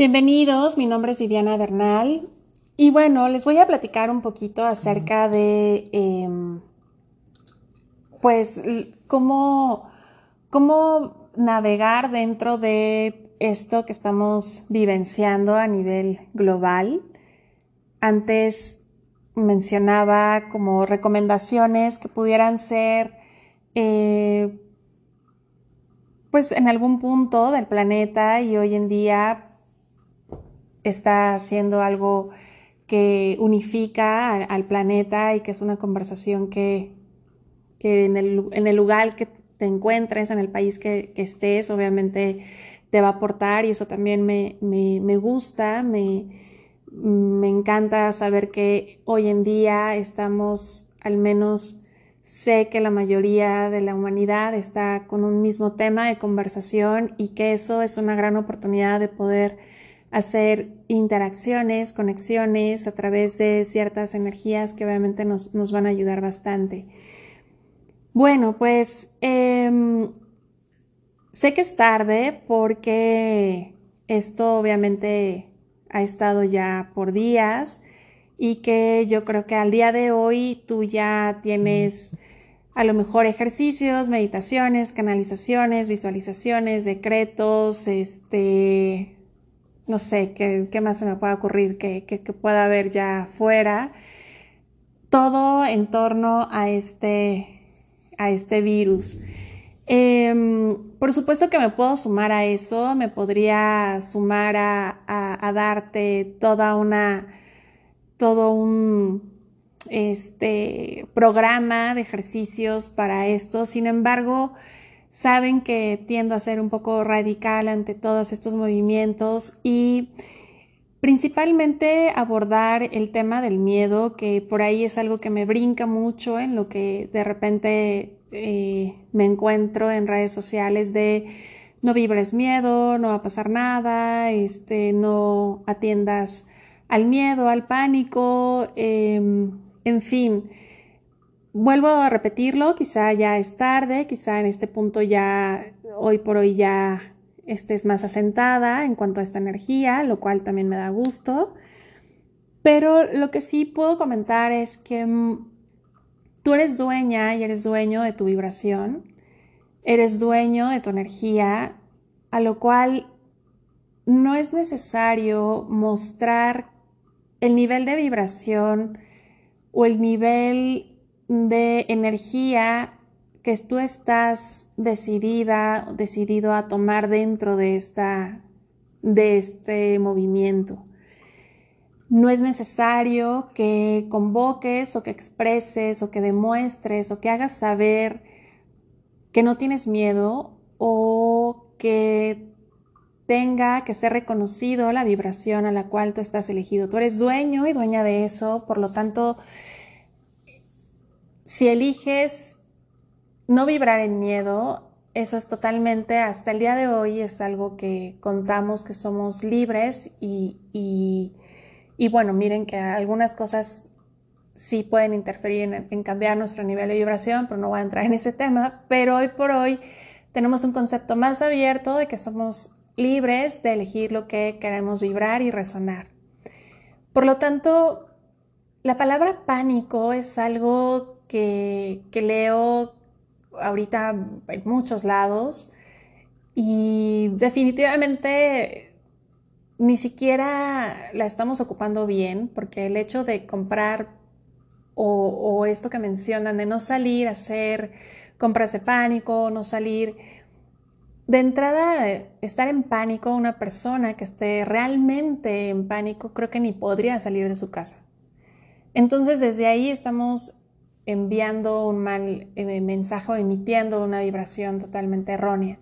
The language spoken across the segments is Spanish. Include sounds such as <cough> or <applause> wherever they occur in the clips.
Bienvenidos, mi nombre es Viviana Bernal y bueno, les voy a platicar un poquito acerca de em, pues cómo, cómo navegar dentro de esto que estamos vivenciando a nivel global. Antes mencionaba como recomendaciones que pudieran ser eh, pues en algún punto del planeta y hoy en día está haciendo algo que unifica al, planeta y que es una conversación que, en, el, lugar que te encuentres, en el país que, estés, obviamente te va a aportar y eso también me, gusta, me, me encanta saber que hoy en día estamos, al menos sé que la mayoría de la humanidad está con un mismo tema de conversación y que eso es una gran oportunidad de poder hacer interacciones, conexiones a través de ciertas energías que obviamente nos, van a ayudar bastante. Bueno, pues em, sé que es tarde porque esto obviamente ha estado ya por días y que yo creo que al día de hoy tú ya tienes a lo mejor ejercicios, meditaciones, canalizaciones, visualizaciones, decretos, este, no sé, ¿qué, más se me puede ocurrir que, pueda haber ya fuera? Todo en torno a este, a este virus. Em, por supuesto que me puedo sumar a eso, me podría sumar a, darte toda una, todo un este, programa de ejercicios para esto. Sin embargo, saben que tiendo a ser un poco radical ante todos estos movimientos y principalmente abordar el tema del miedo, que por ahí es algo que me brinca mucho en lo que de repente eh, me encuentro en redes sociales de no vibres miedo, no va a pasar nada, este, no atiendas al miedo, al pánico, em, en fin vuelvo a repetirlo, quizá ya es tarde, quizá en este punto ya, hoy por hoy ya estés más asentada en cuanto a esta energía, lo cual también me da gusto. Pero lo que sí puedo comentar es que mm, tú eres dueña y eres dueño de tu vibración, eres dueño de tu energía, a lo cual no es necesario mostrar el nivel de vibración o el nivel de energía que tú estás decidida, decidido a tomar dentro de, esta, de este movimiento. No es necesario que convoques o que expreses o que demuestres o que hagas saber que no tienes miedo o que tenga que ser reconocido la vibración a la cual tú estás elegido. Tú eres dueño y dueña de eso, por lo tanto, si eliges no vibrar en miedo, eso es totalmente, hasta el día de hoy es algo que contamos que somos libres y, y, bueno, miren que algunas cosas sí pueden interferir en, en, cambiar nuestro nivel de vibración, pero no voy a entrar en ese tema, pero hoy por hoy tenemos un concepto más abierto de que somos libres de elegir lo que queremos vibrar y resonar. Por lo tanto, la palabra pánico es algo que, leo ahorita en muchos lados y definitivamente ni siquiera la estamos ocupando bien porque el hecho de comprar o, esto que mencionan de no salir a hacer compras de pánico, no salir, de entrada estar en pánico, una persona que esté realmente en pánico creo que ni podría salir de su casa. Entonces desde ahí estamos enviando un mal eh, mensaje o emitiendo una vibración totalmente errónea.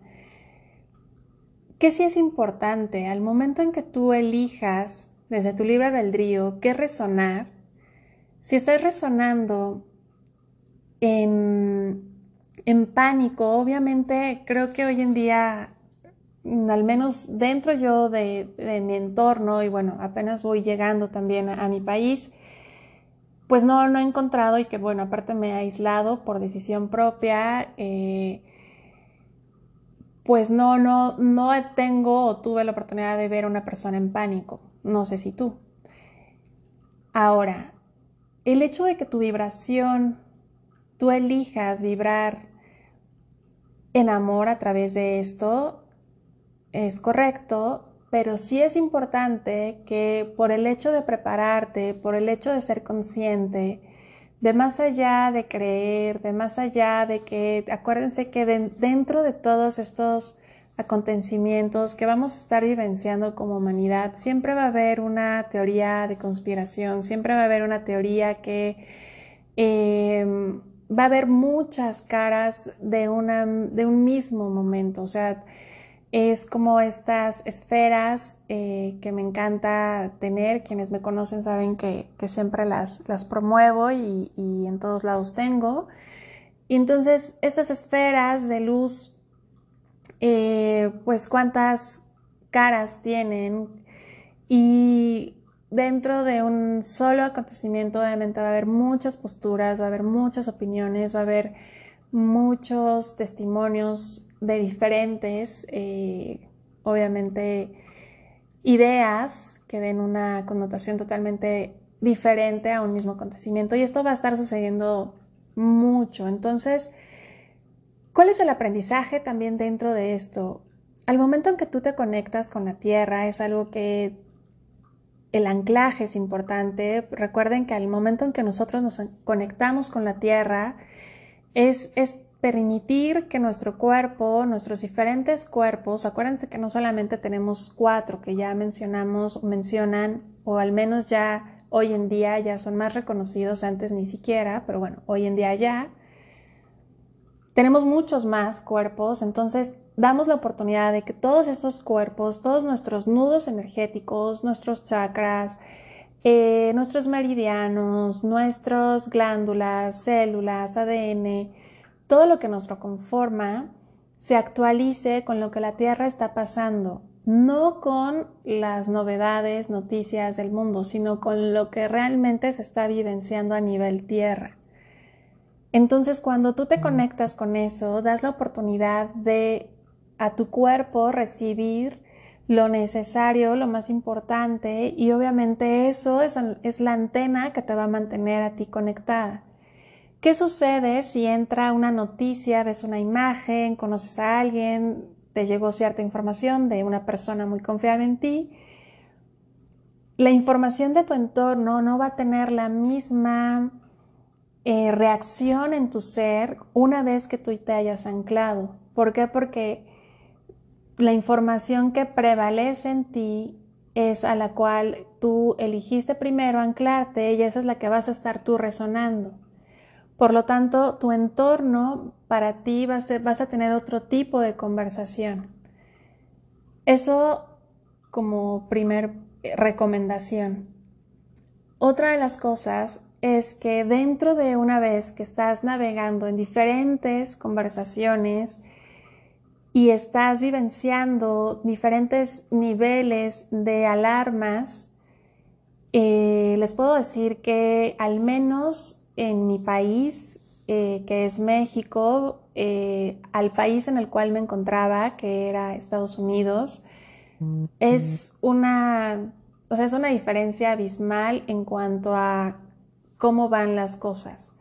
¿Qué sí es importante? Al momento en que tú elijas desde tu libre albedrío qué resonar, si estás resonando en, en pánico, obviamente creo que hoy en día, al menos dentro yo de, mi entorno, y bueno, apenas voy llegando también a mi país, pues no, no he encontrado y que bueno, aparte me he aislado por decisión propia, eh, pues no, no, no tengo o tuve la oportunidad de ver a una persona en pánico. No sé si tú. Ahora, el hecho de que tu vibración, tú elijas vibrar en amor a través de esto, es correcto, pero sí es importante que por el hecho de prepararte, por el hecho de ser consciente, de más allá de creer, de más allá de que, acuérdense que dentro de todos estos acontecimientos que vamos a estar vivenciando como humanidad, siempre va a haber una teoría de conspiración, siempre va a haber una teoría que em, va a haber muchas caras de, de un mismo momento, o sea, es como estas esferas eh, que me encanta tener. Quienes me conocen saben que, siempre las, las promuevo y, en todos lados tengo. Y entonces estas esferas de luz, eh, pues cuántas caras tienen y dentro de un solo acontecimiento obviamente va a haber muchas posturas, va a haber muchas opiniones, va a haber muchos testimonios de diferentes, eh, obviamente, ideas que den una connotación totalmente diferente a un mismo acontecimiento. Y esto va a estar sucediendo mucho. Entonces, ¿cuál es el aprendizaje también dentro de esto? Al momento en que tú te conectas con la Tierra, es algo que el anclaje es importante. Recuerden que al momento en que nosotros nos conectamos con la Tierra, es, es permitir que nuestro cuerpo, nuestros diferentes cuerpos, acuérdense que no solamente tenemos cuatro que ya mencionamos, mencionan, o al menos ya hoy en día ya son más reconocidos, antes ni siquiera, pero bueno, hoy en día ya. Tenemos muchos más cuerpos, entonces damos la oportunidad de que todos estos cuerpos, todos nuestros nudos energéticos, nuestros chakras, eh, nuestros meridianos, nuestras glándulas, células, ADN, todo lo que nos lo conforma se actualice con lo que la Tierra está pasando, no con las novedades, noticias del mundo, sino con lo que realmente se está vivenciando a nivel Tierra. Entonces, cuando tú te conectas con eso, das la oportunidad de a tu cuerpo recibir lo necesario, lo más importante, y obviamente eso es, es la antena que te va a mantener a ti conectada. ¿Qué sucede si entra una noticia, ves una imagen, conoces a alguien, te llegó cierta información de una persona muy confiable en ti? La información de tu entorno no va a tener la misma eh, reacción en tu ser una vez que tú te hayas anclado. ¿Por qué? Porque la información que prevalece en ti es a la cual tú eligiste primero anclarte y esa es la que vas a estar tú resonando. Por lo tanto, tu entorno para ti vas a tener otro tipo de conversación. Eso como primer eh, recomendación. Otra de las cosas es que dentro de una vez que estás navegando en diferentes conversaciones y estás vivenciando diferentes niveles de alarmas, eh, les puedo decir que al menos en mi país, eh, que es México, eh, al país en el cual me encontraba, que era Estados Unidos, es una, o sea, es una diferencia abismal en cuanto a cómo van las cosas.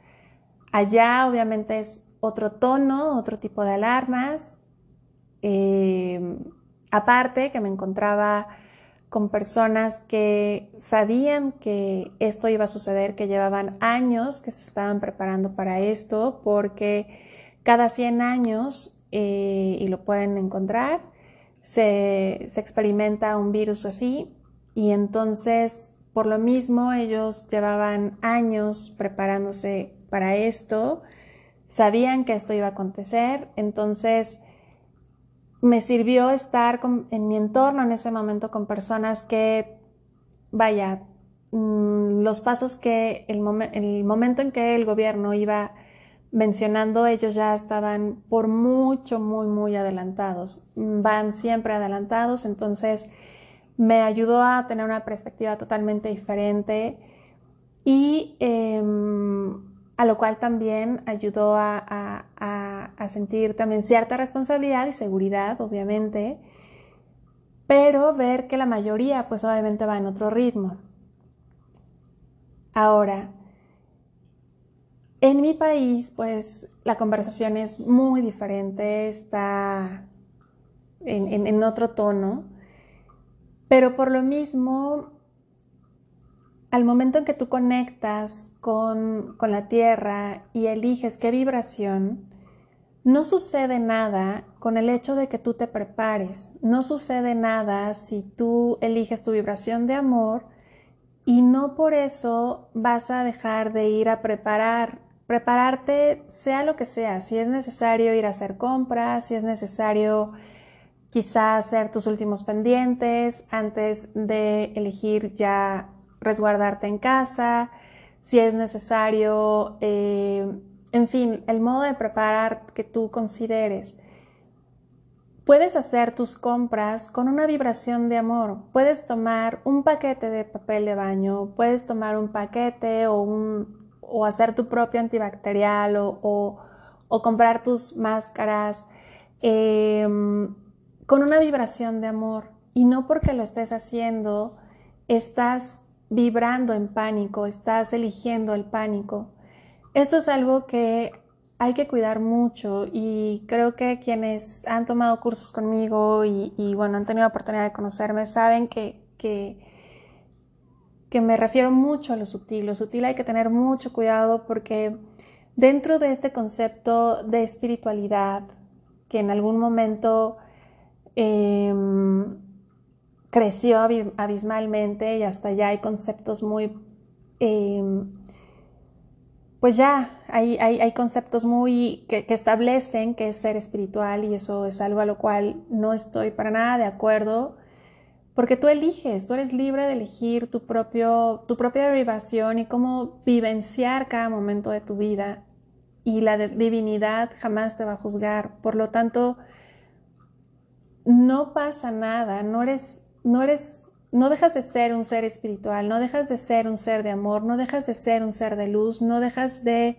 Allá obviamente es otro tono, otro tipo de alarmas. Eh, aparte que me encontraba con personas que sabían que esto iba a suceder, que llevaban años que se estaban preparando para esto, porque cada 100 años, eh, y lo pueden encontrar, se, se experimenta un virus así, y entonces, por lo mismo, ellos llevaban años preparándose para esto, sabían que esto iba a acontecer, entonces, me sirvió estar en mi entorno en ese momento con personas que, vaya, mm, los pasos que el, momento en que el gobierno iba mencionando, ellos ya estaban por mucho, muy, muy adelantados. Van siempre adelantados, entonces me ayudó a tener una perspectiva totalmente diferente y em, a lo cual también ayudó a, sentir también cierta responsabilidad y seguridad, obviamente, pero ver que la mayoría pues obviamente va en otro ritmo. Ahora, en mi país pues la conversación es muy diferente, está en otro tono, pero por lo mismo al momento en que tú conectas con, la tierra y eliges qué vibración, no sucede nada con el hecho de que tú te prepares, no sucede nada si tú eliges tu vibración de amor y no por eso vas a dejar de ir a preparar, prepararte sea lo que sea, si es necesario ir a hacer compras, si es necesario quizá hacer tus últimos pendientes antes de elegir ya resguardarte en casa, si es necesario, eh, en fin, el modo de preparar que tú consideres. Puedes hacer tus compras con una vibración de amor. Puedes tomar un paquete de papel de baño, puedes tomar un paquete o, un, o hacer tu propio antibacterial o, o, comprar tus máscaras em, con una vibración de amor. Y no porque lo estés haciendo, estás vibrando en pánico, estás eligiendo el pánico. Esto es algo que hay que cuidar mucho y creo que quienes han tomado cursos conmigo y, bueno, han tenido la oportunidad de conocerme saben que, que, me refiero mucho a lo sutil. Lo sutil hay que tener mucho cuidado porque dentro de este concepto de espiritualidad que en algún momento em, creció abismalmente y hasta ya hay conceptos muy, em, pues ya hay, hay, conceptos muy que, establecen que es ser espiritual y eso es algo a lo cual no estoy para nada de acuerdo. Porque tú eliges, tú eres libre de elegir tu, propio, tu propia vibración y cómo vivenciar cada momento de tu vida. Y la divinidad jamás te va a juzgar. Por lo tanto, no pasa nada, no eres no eres, no dejas de ser un ser espiritual, no dejas de ser un ser de amor, no dejas de ser un ser de luz, no dejas de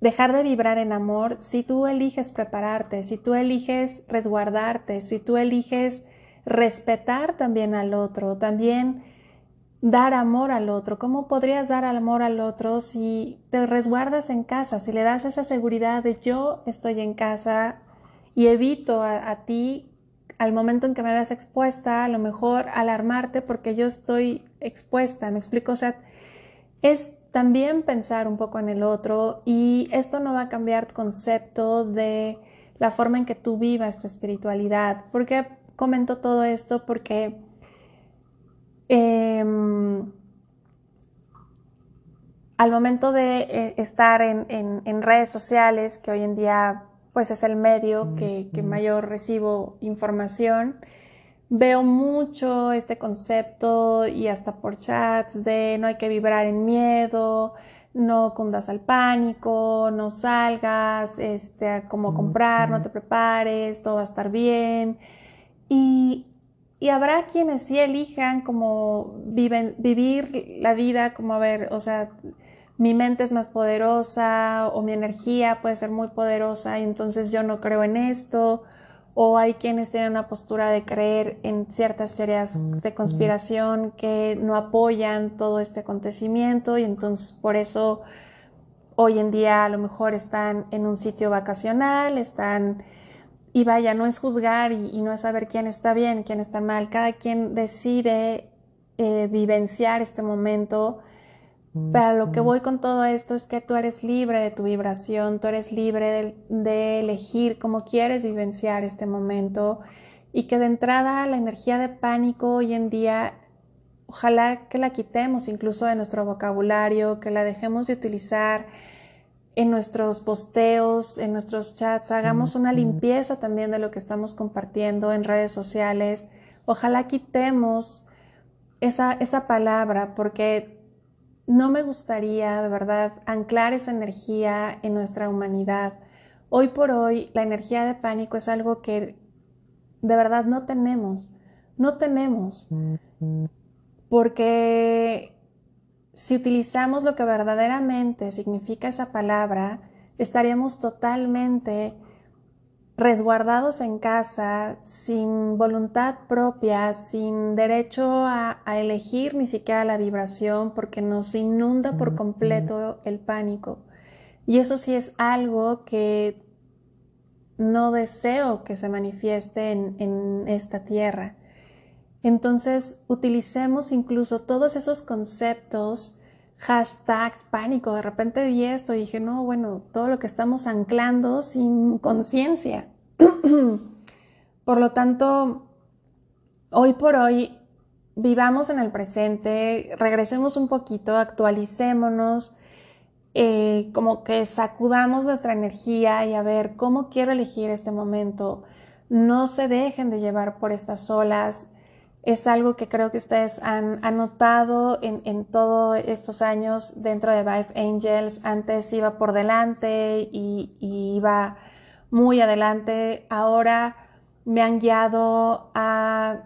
dejar de vibrar en amor si tú eliges prepararte, si tú eliges resguardarte, si tú eliges respetar también al otro, también dar amor al otro. ¿Cómo podrías dar amor al otro si te resguardas en casa, si le das esa seguridad de yo estoy en casa y evito a, a ti al momento en que me veas expuesta, a lo mejor alarmarte porque yo estoy expuesta, me explico, o sea, es también pensar un poco en el otro y esto no va a cambiar tu concepto de la forma en que tú vivas tu espiritualidad. ¿Por qué comento todo esto? Porque em, al momento de eh, estar en redes sociales, que hoy en día pues es el medio que, mayor recibo información. Veo mucho este concepto y hasta por chats de no hay que vibrar en miedo, no cundas al pánico, no salgas, este, como comprar, no te prepares, todo va a estar bien. Y, y habrá quienes sí elijan como viven, vivir la vida como a ver, o sea, mi mente es más poderosa o mi energía puede ser muy poderosa y entonces yo no creo en esto. O hay quienes tienen una postura de creer en ciertas teorías de conspiración que no apoyan todo este acontecimiento y entonces por eso hoy en día a lo mejor están en un sitio vacacional, están... Y vaya, no es juzgar y, no es saber quién está bien, quién está mal. Cada quien decide eh, vivenciar este momento pero lo que voy con todo esto es que tú eres libre de tu vibración, tú eres libre de, elegir cómo quieres vivenciar este momento y que de entrada la energía de pánico hoy en día, ojalá que la quitemos incluso de nuestro vocabulario, que la dejemos de utilizar en nuestros posteos, en nuestros chats, hagamos una limpieza también de lo que estamos compartiendo en redes sociales. Ojalá quitemos esa, esa palabra porque no me gustaría, de verdad, anclar esa energía en nuestra humanidad. Hoy por hoy, la energía de pánico es algo que de verdad no tenemos. No tenemos. Porque si utilizamos lo que verdaderamente significa esa palabra, estaríamos totalmente resguardados en casa, sin voluntad propia, sin derecho a, elegir ni siquiera la vibración, porque nos inunda por completo el pánico. Y eso sí es algo que no deseo que se manifieste en, en esta tierra. Entonces, utilicemos incluso todos esos conceptos, hashtags, pánico. De repente vi esto y dije, no, bueno, todo lo que estamos anclando sin conciencia. <clears throat> por lo tanto, hoy por hoy, vivamos en el presente, regresemos un poquito, actualicémonos, eh, como que sacudamos nuestra energía y a ver cómo quiero elegir este momento. No se dejen de llevar por estas olas es algo que creo que ustedes han, notado en, todos estos años dentro de Vive Angels. Antes iba por delante y, iba muy adelante. Ahora me han guiado a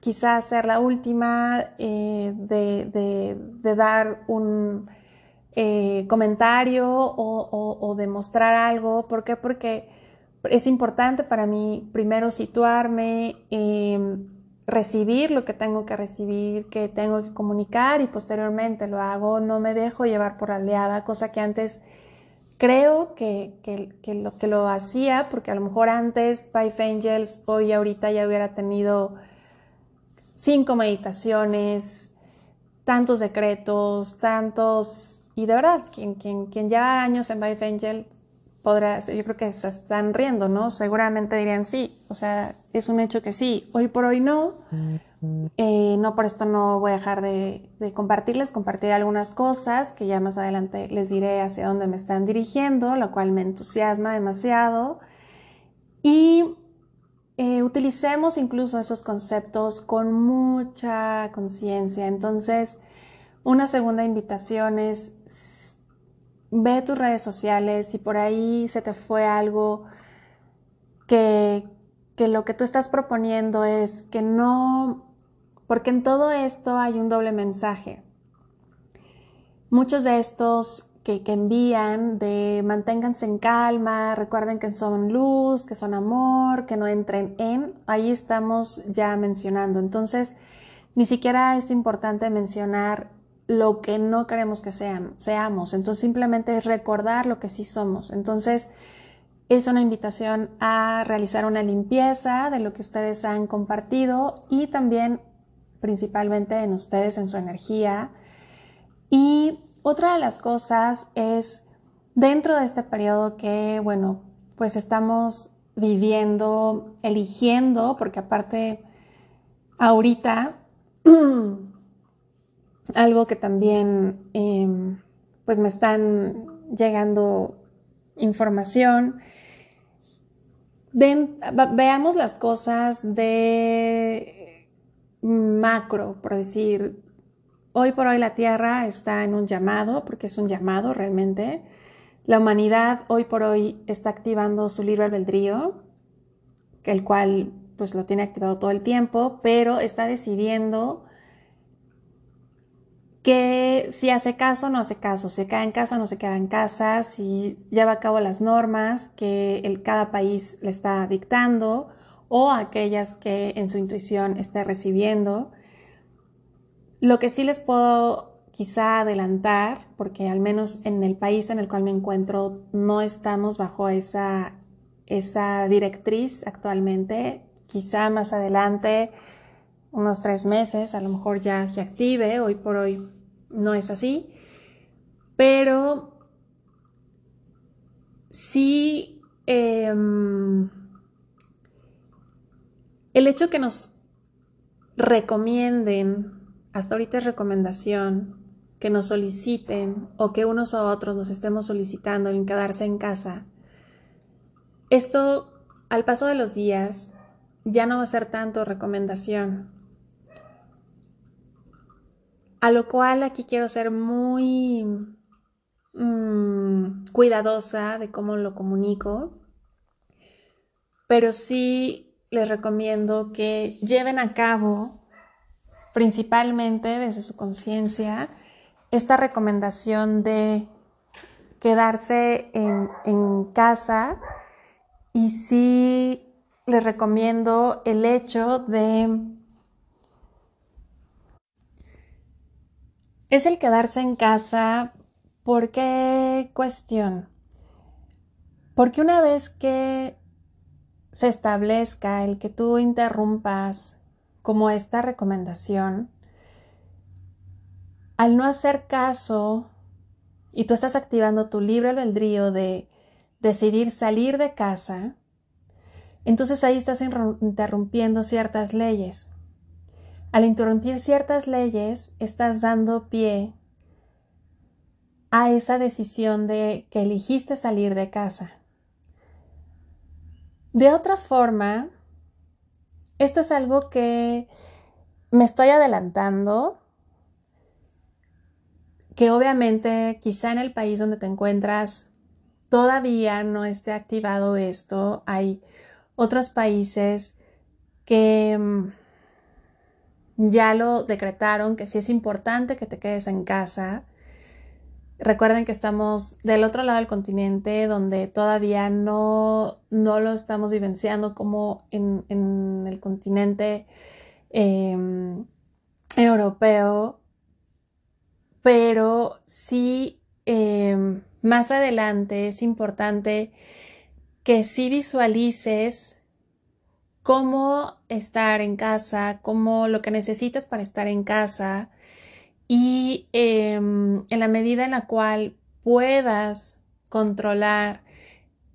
quizás ser la última eh, de, dar un eh, comentario o, o, demostrar algo. ¿Por qué? Porque es importante para mí primero situarme. Em, recibir lo que tengo que recibir, que tengo que comunicar y posteriormente lo hago, no me dejo llevar por aliada, cosa que antes creo que, lo, que lo hacía, porque a lo mejor antes Five Angels, hoy ahorita ya hubiera tenido cinco meditaciones, tantos decretos, tantos, y de verdad, quien, quien, quien lleva años en Five Angels podrá, yo creo que se están riendo, ¿no? Seguramente dirían sí, o sea, es un hecho que sí, hoy por hoy no, eh, no por esto no voy a dejar de, compartirles, compartir algunas cosas que ya más adelante les diré hacia dónde me están dirigiendo, lo cual me entusiasma demasiado. Y eh, utilicemos incluso esos conceptos con mucha conciencia. Entonces, una segunda invitación es ve tus redes sociales, si por ahí se te fue algo que, que lo que tú estás proponiendo es que no, porque en todo esto hay un doble mensaje. Muchos de estos que, que, envían de manténganse en calma, recuerden que son luz, que son amor, que no entren en, ahí estamos ya mencionando. Entonces, ni siquiera es importante mencionar lo que no queremos que sean, seamos. Entonces simplemente es recordar lo que sí somos. Entonces es una invitación a realizar una limpieza de lo que ustedes han compartido y también principalmente en ustedes, en su energía. Y otra de las cosas es dentro de este periodo que, bueno, pues estamos viviendo, eligiendo, porque aparte ahorita <clears throat> algo que también em, pues me están llegando información. veamos las cosas de macro, por decir, hoy por hoy la Tierra está en un llamado, porque es un llamado realmente. La humanidad hoy por hoy está activando su libre albedrío, el cual pues lo tiene activado todo el tiempo, pero está decidiendo que si hace caso, no hace caso, se queda en casa, no se queda en casa, si lleva a cabo las normas que el, cada país le está dictando o aquellas que en su intuición esté recibiendo. Lo que sí les puedo quizá adelantar, porque al menos en el país en el cual me encuentro no estamos bajo esa, esa directriz actualmente, quizá más adelante unos tres meses, a lo mejor ya se active, hoy por hoy no es así, pero sí em, el hecho que nos recomienden, hasta ahorita es recomendación, que nos soliciten o que unos a otros nos estemos solicitando en quedarse en casa, esto al paso de los días ya no va a ser tanto recomendación, a lo cual aquí quiero ser muy mm, cuidadosa de cómo lo comunico, pero sí les recomiendo que lleven a cabo, principalmente desde su conciencia, esta recomendación de quedarse en, en casa. Y sí les recomiendo el hecho de... Es el quedarse en casa. ¿Por qué cuestión? Porque una vez que se establezca el que tú interrumpas como esta recomendación, al no hacer caso y tú estás activando tu libre albedrío de decidir salir de casa, entonces ahí estás interrumpiendo ciertas leyes. Al interrumpir ciertas leyes, estás dando pie a esa decisión de que elegiste salir de casa. De otra forma, esto es algo que me estoy adelantando, que obviamente quizá en el país donde te encuentras todavía no esté activado esto. Hay otros países que mm, ya lo decretaron, que sí es importante que te quedes en casa. Recuerden que estamos del otro lado del continente donde todavía no, no lo estamos vivenciando como en, el continente em, europeo, pero sí em, más adelante es importante que sí visualices cómo estar en casa, cómo lo que necesitas para estar en casa y em, en la medida en la cual puedas controlar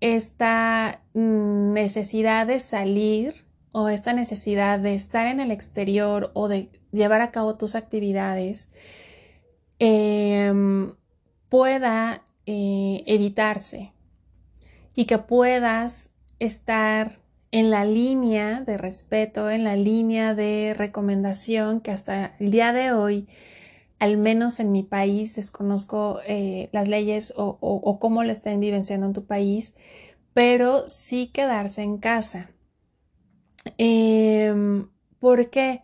esta necesidad de salir o esta necesidad de estar en el exterior o de llevar a cabo tus actividades, em, pueda eh, evitarse y que puedas estar en la línea de respeto, en la línea de recomendación que hasta el día de hoy, al menos en mi país, desconozco eh, las leyes o, cómo lo estén vivenciando en tu país, pero sí quedarse en casa. Em, ¿Por qué?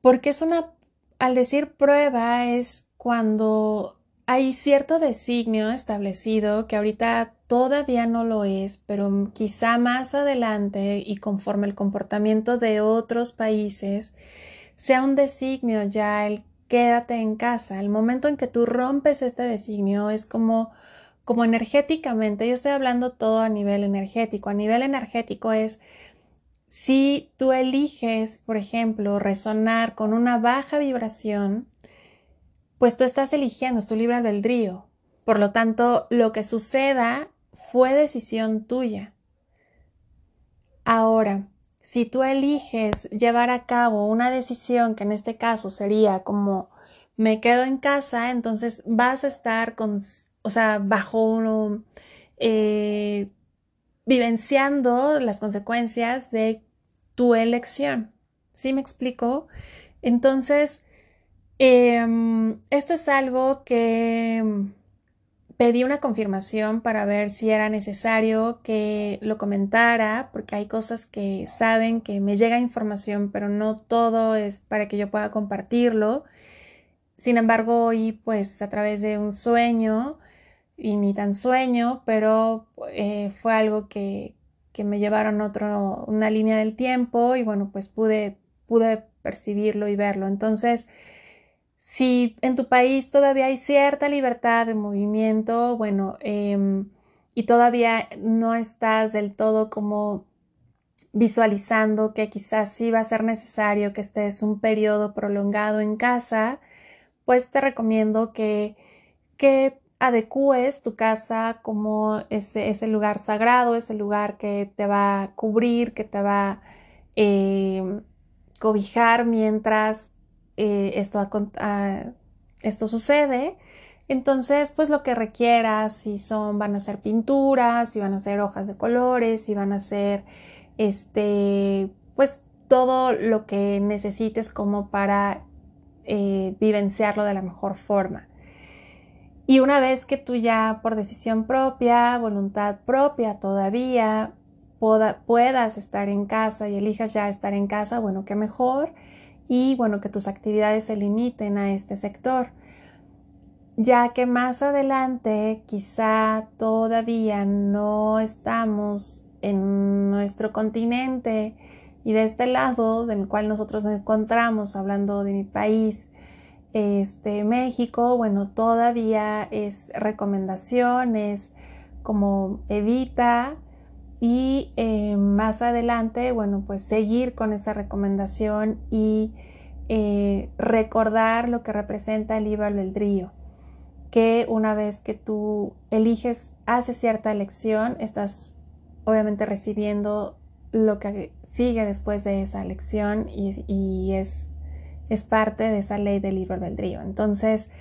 Porque es una, al decir prueba, es cuando hay cierto designio establecido que ahorita todavía no lo es, pero quizá más adelante y conforme el comportamiento de otros países sea un designio ya el quédate en casa. El momento en que tú rompes este designio es como como energéticamente, yo estoy hablando todo a nivel energético. A nivel energético es si tú eliges, por ejemplo, resonar con una baja vibración, pues tú estás eligiendo, es tu libre albedrío. Por lo tanto, lo que suceda fue decisión tuya. Ahora, si tú eliges llevar a cabo una decisión que en este caso sería como me quedo en casa, entonces vas a estar con, o sea, bajo uno, eh, vivenciando las consecuencias de tu elección. ¿Sí me explico? Entonces, Em, esto es algo que pedí una confirmación para ver si era necesario que lo comentara, porque hay cosas que saben que me llega información, pero no todo es para que yo pueda compartirlo. Sin embargo, hoy pues a través de un sueño, y ni tan sueño, pero eh, fue algo que, que me llevaron otro, una línea del tiempo y bueno, pues pude, pude percibirlo y verlo. Entonces, si en tu país todavía hay cierta libertad de movimiento, bueno, em, y todavía no estás del todo como visualizando que quizás sí va a ser necesario que estés un periodo prolongado en casa, pues te recomiendo que, que adecúes tu casa como ese, lugar sagrado, ese lugar que te va a cubrir, que te va a em, cobijar mientras eh, esto, esto sucede. Entonces, pues lo que requieras, si son, van a ser pinturas, si van a ser hojas de colores, si van a ser, este, pues todo lo que necesites como para eh, vivenciarlo de la mejor forma. Y una vez que tú ya por decisión propia, voluntad propia todavía puedas estar en casa y elijas ya estar en casa, bueno, qué mejor y bueno, que tus actividades se limiten a este sector. ya que más adelante quizá todavía no estamos en nuestro continente y de este lado del cual nosotros nos encontramos, hablando de mi país, este México, bueno, todavía es recomendaciones como evita y eh, más adelante, bueno, pues seguir con esa recomendación y eh, recordar lo que representa el libre albedrío, que una vez que tú eliges, haces cierta elección, estás obviamente recibiendo lo que sigue después de esa elección y, es, es, parte de esa ley del libre albedrío. Entonces,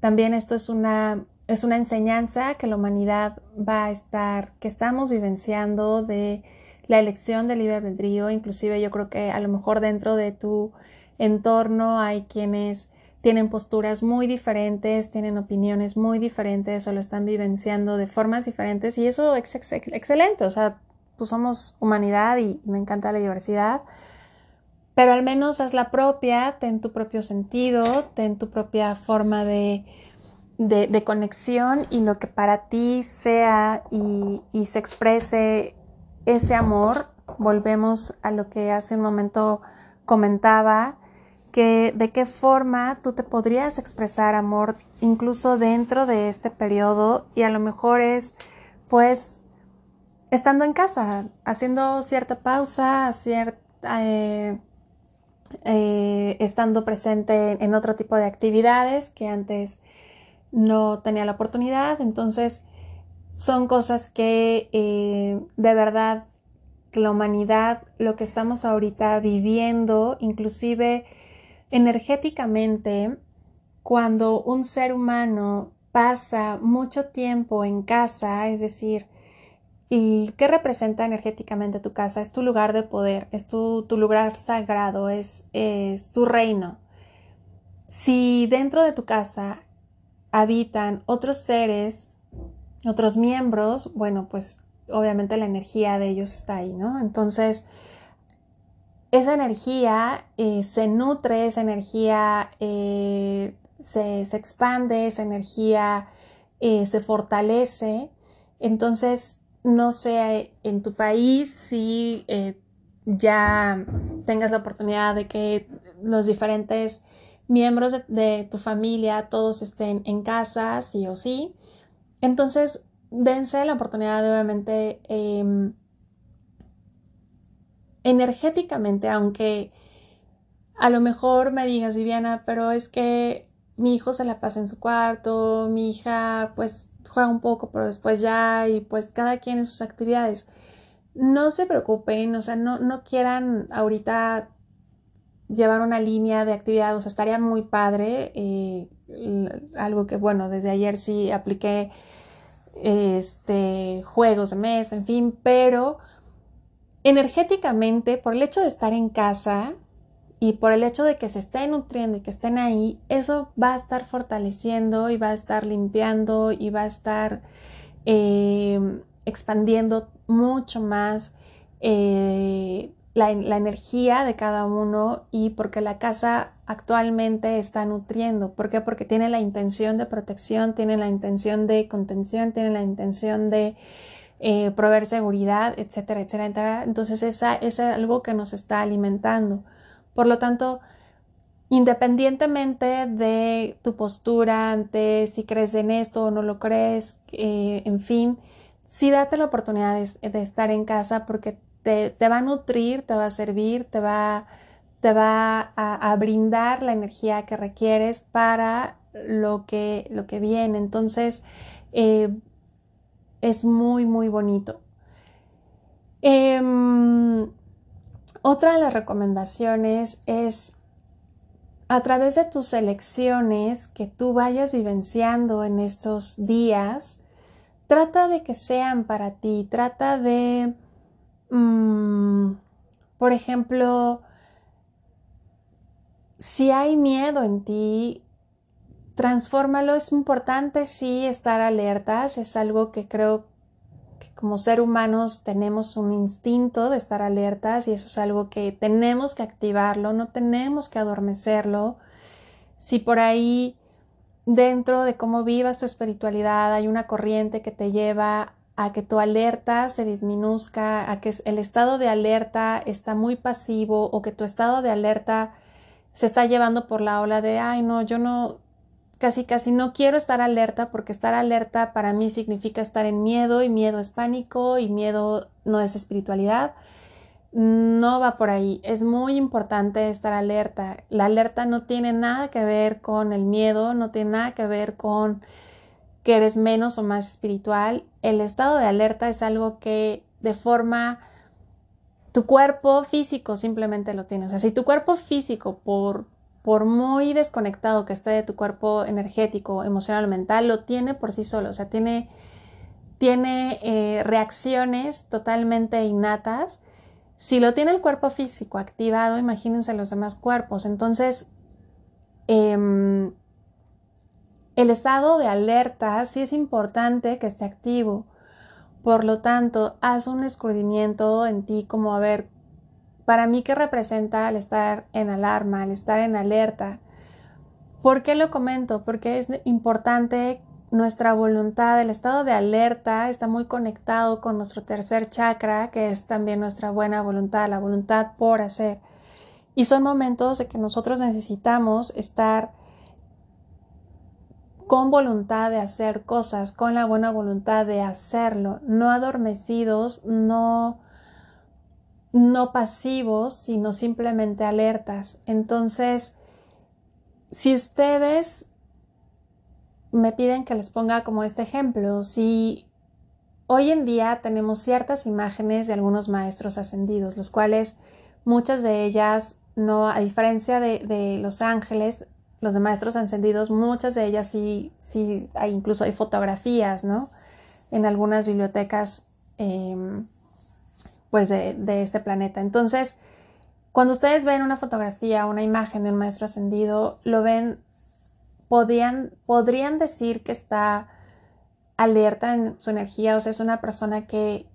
también esto es una, es una enseñanza que la humanidad va a estar, que estamos vivenciando de la elección del libre albedrío. Inclusive yo creo que a lo mejor dentro de tu entorno hay quienes tienen posturas muy diferentes, tienen opiniones muy diferentes o lo están vivenciando de formas diferentes. Y eso es excelente, o sea, pues somos humanidad y me encanta la diversidad, pero al menos haz la propia, ten tu propio sentido, ten tu propia forma de, de, conexión y lo que para ti sea y, se exprese ese amor, volvemos a lo que hace un momento comentaba, que de qué forma tú te podrías expresar amor incluso dentro de este periodo y a lo mejor es pues estando en casa, haciendo cierta pausa, eh, eh, estando presente en otro tipo de actividades que antes no tenía la oportunidad. Entonces, son cosas que eh, de verdad la humanidad, lo que estamos ahorita viviendo, inclusive energéticamente, cuando un ser humano pasa mucho tiempo en casa, es decir, ¿Y qué representa energéticamente tu casa? Es tu lugar de poder, es tu, lugar sagrado, es, es tu reino. Si dentro de tu casa habitan otros seres, otros miembros, bueno, pues obviamente la energía de ellos está ahí, ¿no? Entonces, esa energía eh, se nutre, esa energía eh, se, expande, esa energía eh, se fortalece. Entonces, no sé en tu país si ya tengas la oportunidad de que los diferentes miembros de, tu familia todos estén en casa, sí o sí. Entonces, dense la oportunidad de obviamente em, energéticamente, aunque a lo mejor me digas, Viviana, pero es que mi hijo se la pasa en su cuarto, mi hija pues juega un poco, pero después ya, y pues cada quien en sus actividades. No se preocupen, o sea, no, no quieran ahorita llevar una línea de actividad, o sea, estaría muy padre, eh, algo que, bueno, desde ayer sí apliqué este, juegos de mesa, en fin, pero energéticamente, por el hecho de estar en casa, y por el hecho de que se estén nutriendo y que estén ahí, eso va a estar fortaleciendo y va a estar limpiando y va a estar eh, expandiendo mucho más eh, la, energía de cada uno y porque la casa actualmente está nutriendo. ¿Por qué? Porque tiene la intención de protección, tiene la intención de contención, tiene la intención de eh, proveer seguridad, etcétera, etcétera, etcétera. Entonces esa es algo que nos está alimentando. Por lo tanto, independientemente de tu postura ante si crees en esto o no lo crees, eh, en fin, sí date la oportunidad de, estar en casa porque te, va a nutrir, te va a servir, te va, te va a, brindar la energía que requieres para lo que, lo que viene. Entonces, eh, es muy, muy bonito. Em, otra de las recomendaciones es a través de tus elecciones que tú vayas vivenciando en estos días, trata de que sean para ti, trata de, mm, por ejemplo, si hay miedo en ti, transfórmalo. Es importante sí estar alertas, es algo que creo como ser humanos tenemos un instinto de estar alertas y eso es algo que tenemos que activarlo, no tenemos que adormecerlo. Si por ahí dentro de cómo vivas tu espiritualidad hay una corriente que te lleva a que tu alerta se disminuzca, a que el estado de alerta está muy pasivo o que tu estado de alerta se está llevando por la ola de, ay, no, yo no, casi, casi no quiero estar alerta porque estar alerta para mí significa estar en miedo y miedo es pánico y miedo no es espiritualidad. No va por ahí. Es muy importante estar alerta. La alerta no tiene nada que ver con el miedo, no tiene nada que ver con que eres menos o más espiritual. El estado de alerta es algo que de forma tu cuerpo físico simplemente lo tiene. O sea, si tu cuerpo físico, por, por muy desconectado que esté de tu cuerpo energético, emocional, mental, lo tiene por sí solo. O sea, tiene, tiene eh, reacciones totalmente innatas. Si lo tiene el cuerpo físico activado, imagínense los demás cuerpos. Entonces, em, el estado de alerta sí es importante que esté activo. Por lo tanto, haz un escudimiento en ti como a ver, para mí qué representa el estar en alarma, el estar en alerta. ¿Por qué lo comento? Porque es importante nuestra voluntad, el estado de alerta está muy conectado con nuestro tercer chakra, que es también nuestra buena voluntad, la voluntad por hacer. Y son momentos de que nosotros necesitamos estar con voluntad de hacer cosas, con la buena voluntad de hacerlo, no adormecidos, no, no pasivos, sino simplemente alertas. Entonces, si ustedes me piden que les ponga como este ejemplo, si hoy en día tenemos ciertas imágenes de algunos maestros ascendidos, los cuales muchas de ellas no, a diferencia de, de los ángeles, los de maestros encendidos, muchas de ellas sí, sí, hay, incluso hay fotografías, ¿no? En algunas bibliotecas, em, pues, de, de, este planeta. Entonces, cuando ustedes ven una fotografía, una imagen de un maestro ascendido, lo ven, podrían, podrían decir que está alerta en su energía, o sea, es una persona que,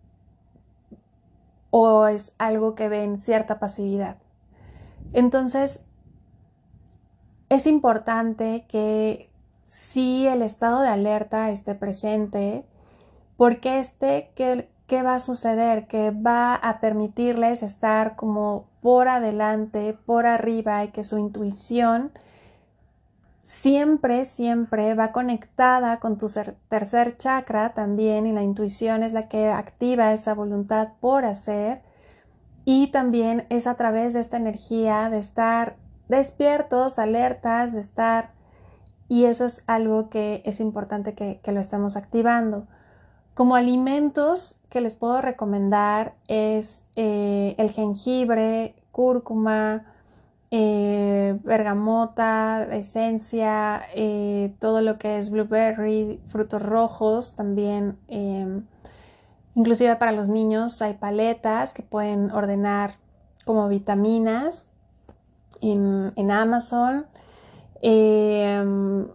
o es algo que ve en cierta pasividad. Entonces, es importante que si el estado de alerta esté presente, porque este, ¿qué, ¿qué va a suceder? Que va a permitirles estar como por adelante, por arriba y que su intuición siempre, siempre va conectada con tu tercer chakra también y la intuición es la que activa esa voluntad por hacer y también es a través de esta energía de estar despiertos, alertas, de estar y eso es algo que es importante que, lo estemos activando. Como alimentos que les puedo recomendar es eh, el jengibre, cúrcuma, eh, bergamota, esencia, eh, todo lo que es blueberry, frutos rojos también. Em, inclusive para los niños hay paletas que pueden ordenar como vitaminas en, Amazon. Em,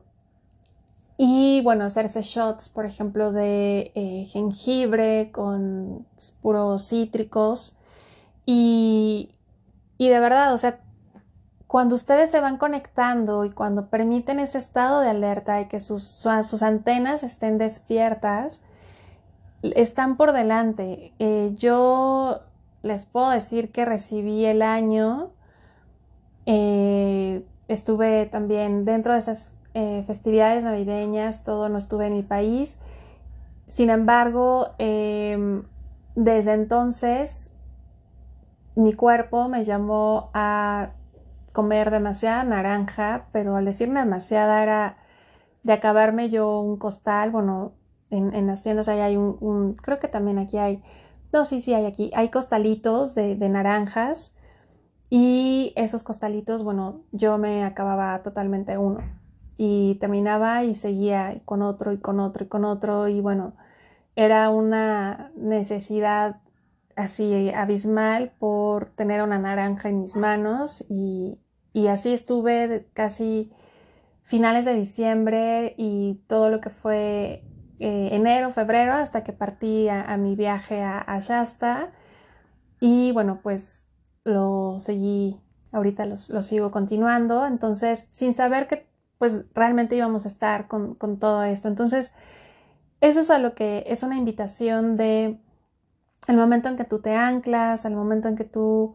y bueno, hacerse shots, por ejemplo, de eh, jengibre con puros cítricos. Y, y de verdad, o sea, cuando ustedes se van conectando y cuando permiten ese estado de alerta y que sus, sus antenas estén despiertas, están por delante. Eh, yo les puedo decir que recibí el año eh, estuve también dentro de esas eh, festividades navideñas, todo no estuve en mi país. Sin embargo, em, desde entonces mi cuerpo me llamó a comer demasiada naranja, pero al decir demasiada era de acabarme yo un costal, bueno, en, las tiendas ahí hay un, creo que también aquí hay, no, sí, sí hay aquí, hay costalitos de naranjas y esos costalitos, bueno, yo me acababa totalmente uno. Y terminaba y seguía con otro y con otro y con otro. Y bueno, era una necesidad así abismal por tener una naranja en mis manos. Y, así estuve casi finales de diciembre y todo lo que fue eh, enero, febrero hasta que partí a, mi viaje a, a Shasta. Y bueno, pues lo seguí, ahorita lo sigo continuando, entonces sin saber que pues realmente íbamos a estar con, con todo esto. Entonces, eso es a lo que es una invitación de el momento en que tú te anclas, el momento en que tú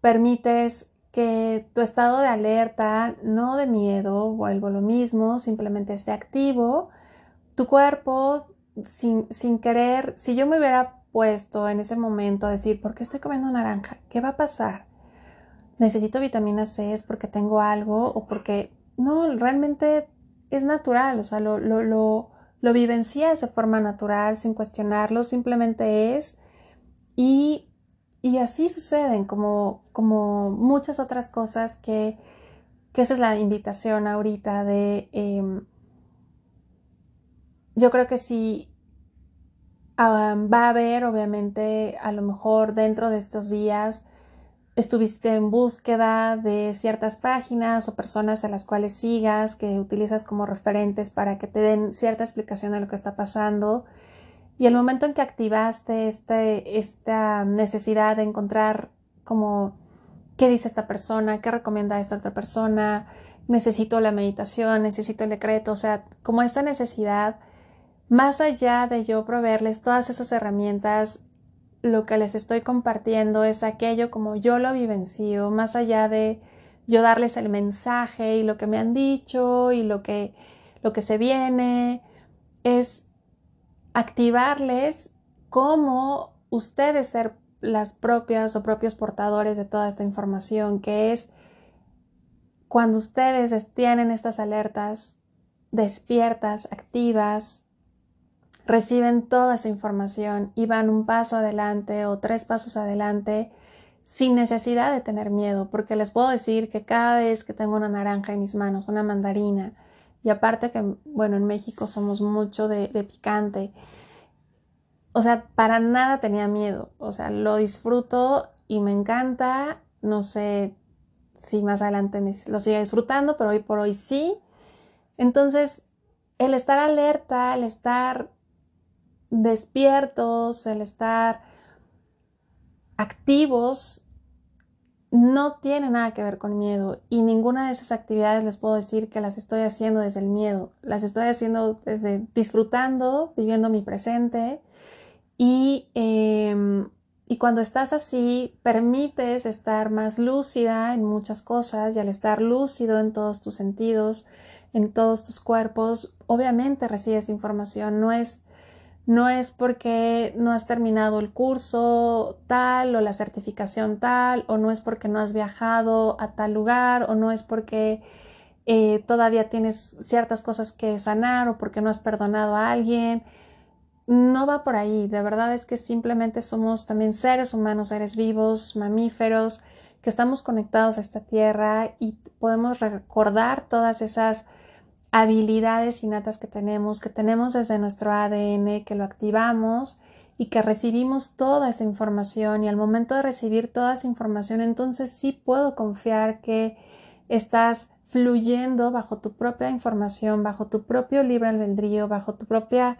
permites que tu estado de alerta, no de miedo, vuelvo lo mismo, simplemente esté activo, tu cuerpo sin, sin querer, si yo me hubiera en ese momento a decir, ¿por qué estoy comiendo naranja? ¿Qué va a pasar? ¿Necesito vitamina C? ¿Es porque tengo algo? ¿O porque no, realmente es natural? O sea, lo, lo, lo, lo vivencias de forma natural, sin cuestionarlo, simplemente es. Y, y así suceden como, como muchas otras cosas que, que esa es la invitación ahorita de... Em, yo creo que va a haber, obviamente, a lo mejor dentro de estos días estuviste en búsqueda de ciertas páginas o personas a las cuales sigas, que utilizas como referentes para que te den cierta explicación de lo que está pasando. Y el momento en que activaste este, esta necesidad de encontrar como qué dice esta persona, qué recomienda esta otra persona, necesito la meditación, necesito el decreto, o sea, como esta necesidad más allá de yo proveerles todas esas herramientas, lo que les estoy compartiendo es aquello como yo lo vivencio, más allá de yo darles el mensaje y lo que me han dicho y lo que, lo que se viene, es activarles cómo ustedes ser las propias o propios portadores de toda esta información, que es cuando ustedes tienen estas alertas despiertas, activas, reciben toda esa información y van un paso adelante o tres pasos adelante sin necesidad de tener miedo, porque les puedo decir que cada vez que tengo una naranja en mis manos, una mandarina, y aparte que, bueno, en México somos mucho de, picante, o sea, para nada tenía miedo, o sea, lo disfruto y me encanta, no sé si más adelante lo siga disfrutando, pero hoy por hoy sí. Entonces, el estar alerta, el estar despiertos, el estar activos, no tiene nada que ver con miedo. Y ninguna de esas actividades les puedo decir que las estoy haciendo desde el miedo, las estoy haciendo desde disfrutando, viviendo mi presente. Y, em, y cuando estás así permites estar más lúcida en muchas cosas y al estar lúcido en todos tus sentidos, en todos tus cuerpos, obviamente recibes información, no es no es porque no has terminado el curso tal o la certificación tal, o no es porque no has viajado a tal lugar, o no es porque eh, todavía tienes ciertas cosas que sanar o porque no has perdonado a alguien. No va por ahí, de verdad es que simplemente somos también seres humanos, seres vivos, mamíferos, que estamos conectados a esta tierra y podemos recordar todas esas habilidades innatas que tenemos, que tenemos desde nuestro ADN, que lo activamos y que recibimos toda esa información. Y al momento de recibir toda esa información entonces sí puedo confiar que estás fluyendo bajo tu propia información, bajo tu propio libre albedrío, bajo tu propia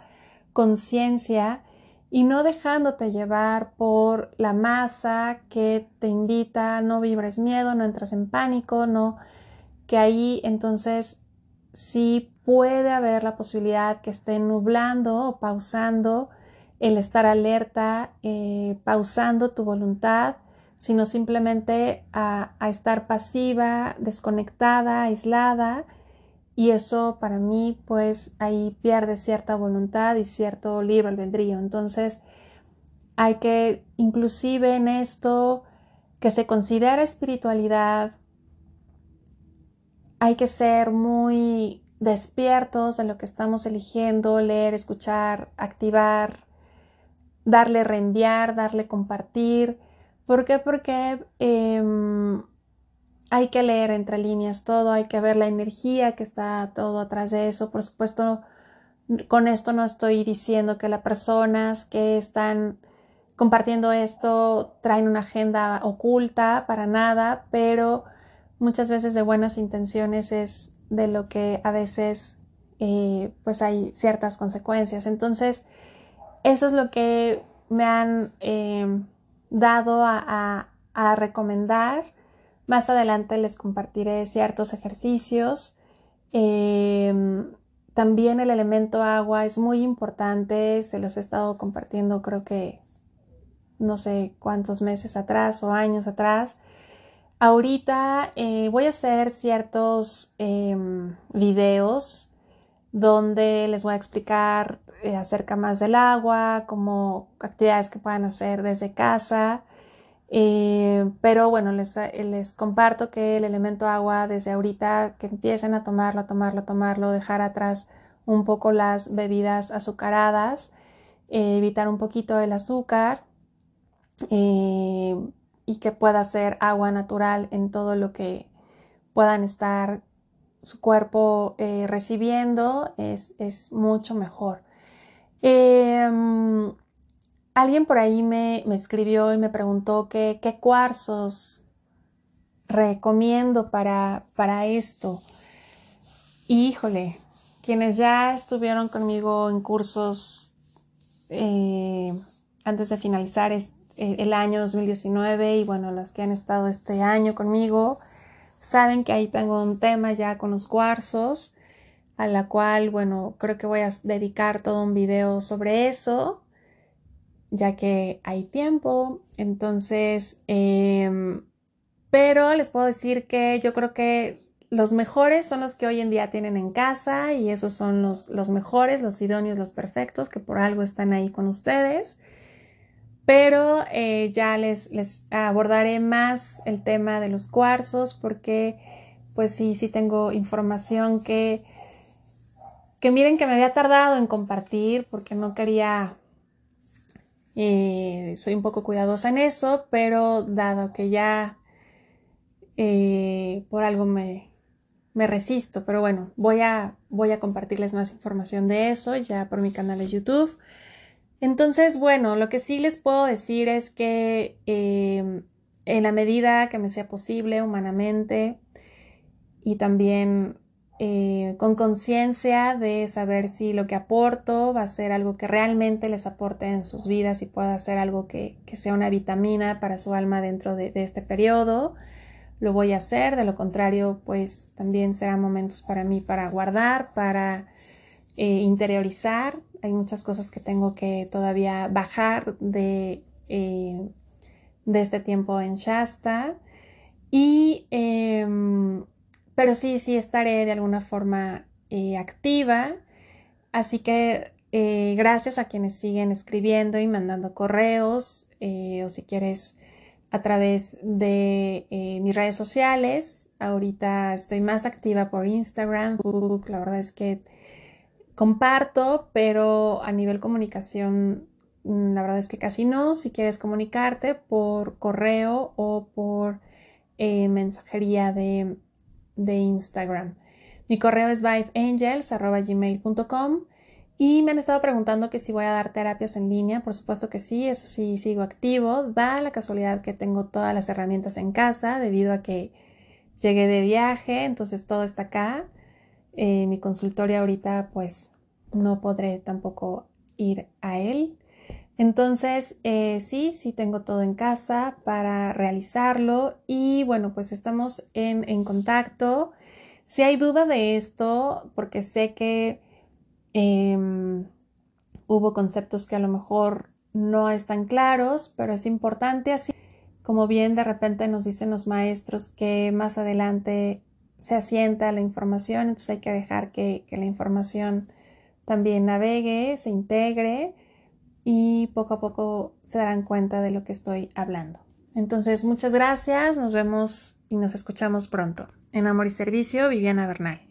conciencia y no dejándote llevar por la masa que te invita, no vibres miedo, no entras en pánico, no, que ahí entonces sí puede haber la posibilidad que esté nublando o pausando el estar alerta, eh, pausando tu voluntad, sino simplemente a, estar pasiva, desconectada, aislada, y eso para mí pues ahí pierde cierta voluntad y cierto libre albedrío. Entonces hay que inclusive en esto que se considera espiritualidad, hay que ser muy despiertos de lo que estamos eligiendo, leer, escuchar, activar, darle reenviar, darle compartir. ¿Por qué? Porque em, hay que leer entre líneas todo, hay que ver la energía que está todo atrás de eso. Por supuesto, con esto no estoy diciendo que las personas que están compartiendo esto traen una agenda oculta para nada, pero muchas veces de buenas intenciones es de lo que a veces eh, pues hay ciertas consecuencias. Entonces, eso es lo que me han em, dado a, recomendar. Más adelante les compartiré ciertos ejercicios Em, también el elemento agua es muy importante, se los he estado compartiendo creo que no sé cuántos meses atrás o años atrás. Ahorita eh, voy a hacer ciertos em, videos donde les voy a explicar eh, acerca más del agua, como actividades que puedan hacer desde casa. Eh, pero bueno, les, les, comparto que el elemento agua desde ahorita que empiecen a tomarlo, a tomarlo, a tomarlo, dejar atrás un poco las bebidas azucaradas, evitar un poquito el azúcar y que pueda ser agua natural en todo lo que puedan estar su cuerpo recibiendo es, es, mucho mejor. Em, Alguien por ahí me, escribió y me preguntó qué cuarzos recomiendo para, para esto. híjole, quienes ya estuvieron conmigo en cursos eh, antes de finalizar eh, el año 2019 y bueno, los que han estado este año conmigo, saben que ahí tengo un tema ya con los cuarzos, a la cual, bueno, creo que voy a dedicar todo un video sobre eso ya que hay tiempo. Entonces, em, pero les puedo decir que yo creo que los mejores son los que hoy en día tienen en casa y esos son los, los mejores, los idóneos, los perfectos, que por algo están ahí con ustedes. Pero eh, ya les, les abordaré más el tema de los cuarzos porque pues sí, sí tengo información que, que miren que me había tardado en compartir porque no quería eh, soy un poco cuidadosa en eso, pero dado que ya eh, por algo me, me, resisto, pero bueno, voy a, voy a compartirles más información de eso ya por mi canal de YouTube. Entonces, bueno, lo que sí les puedo decir es que em, en la medida que me sea posible humanamente y también eh, con conciencia de saber si lo que aporto va a ser algo que realmente les aporte en sus vidas y pueda ser algo que, sea una vitamina para su alma dentro de, este periodo. Lo voy a hacer, de lo contrario, pues también serán momentos para mí para guardar, para eh, interiorizar. Hay muchas cosas que tengo que todavía bajar de, eh, de este tiempo en Shasta. Y em, pero sí, sí estaré de alguna forma eh, activa. Así que eh, gracias a quienes siguen escribiendo y mandando correos o si quieres a través de mis redes sociales. Ahorita estoy más activa por Instagram, La verdad es que comparto, pero a nivel comunicación, mm, la verdad es que casi no. Si quieres comunicarte por correo o por mensajería de de Instagram. Mi correo es vibeangels.gmail.com y me han estado preguntando que si voy a dar terapias en línea. Por supuesto que sí, eso sí, sigo activo. Da la casualidad que tengo todas las herramientas en casa debido a que llegué de viaje, entonces todo está acá. Eh, mi consultorio ahorita pues no podré tampoco ir a él. Entonces, eh, sí, sí tengo todo en casa para realizarlo y bueno, pues estamos en, contacto. Si hay duda de esto, porque sé que em, hubo conceptos que a lo mejor no están claros, pero es importante así, como bien de repente nos dicen los maestros que más adelante se asienta la información, entonces hay que dejar que la información también navegue, se integre y poco a poco se darán cuenta de lo que estoy hablando. Entonces, muchas gracias, nos vemos y nos escuchamos pronto. En Amor y Servicio, Viviana Bernal.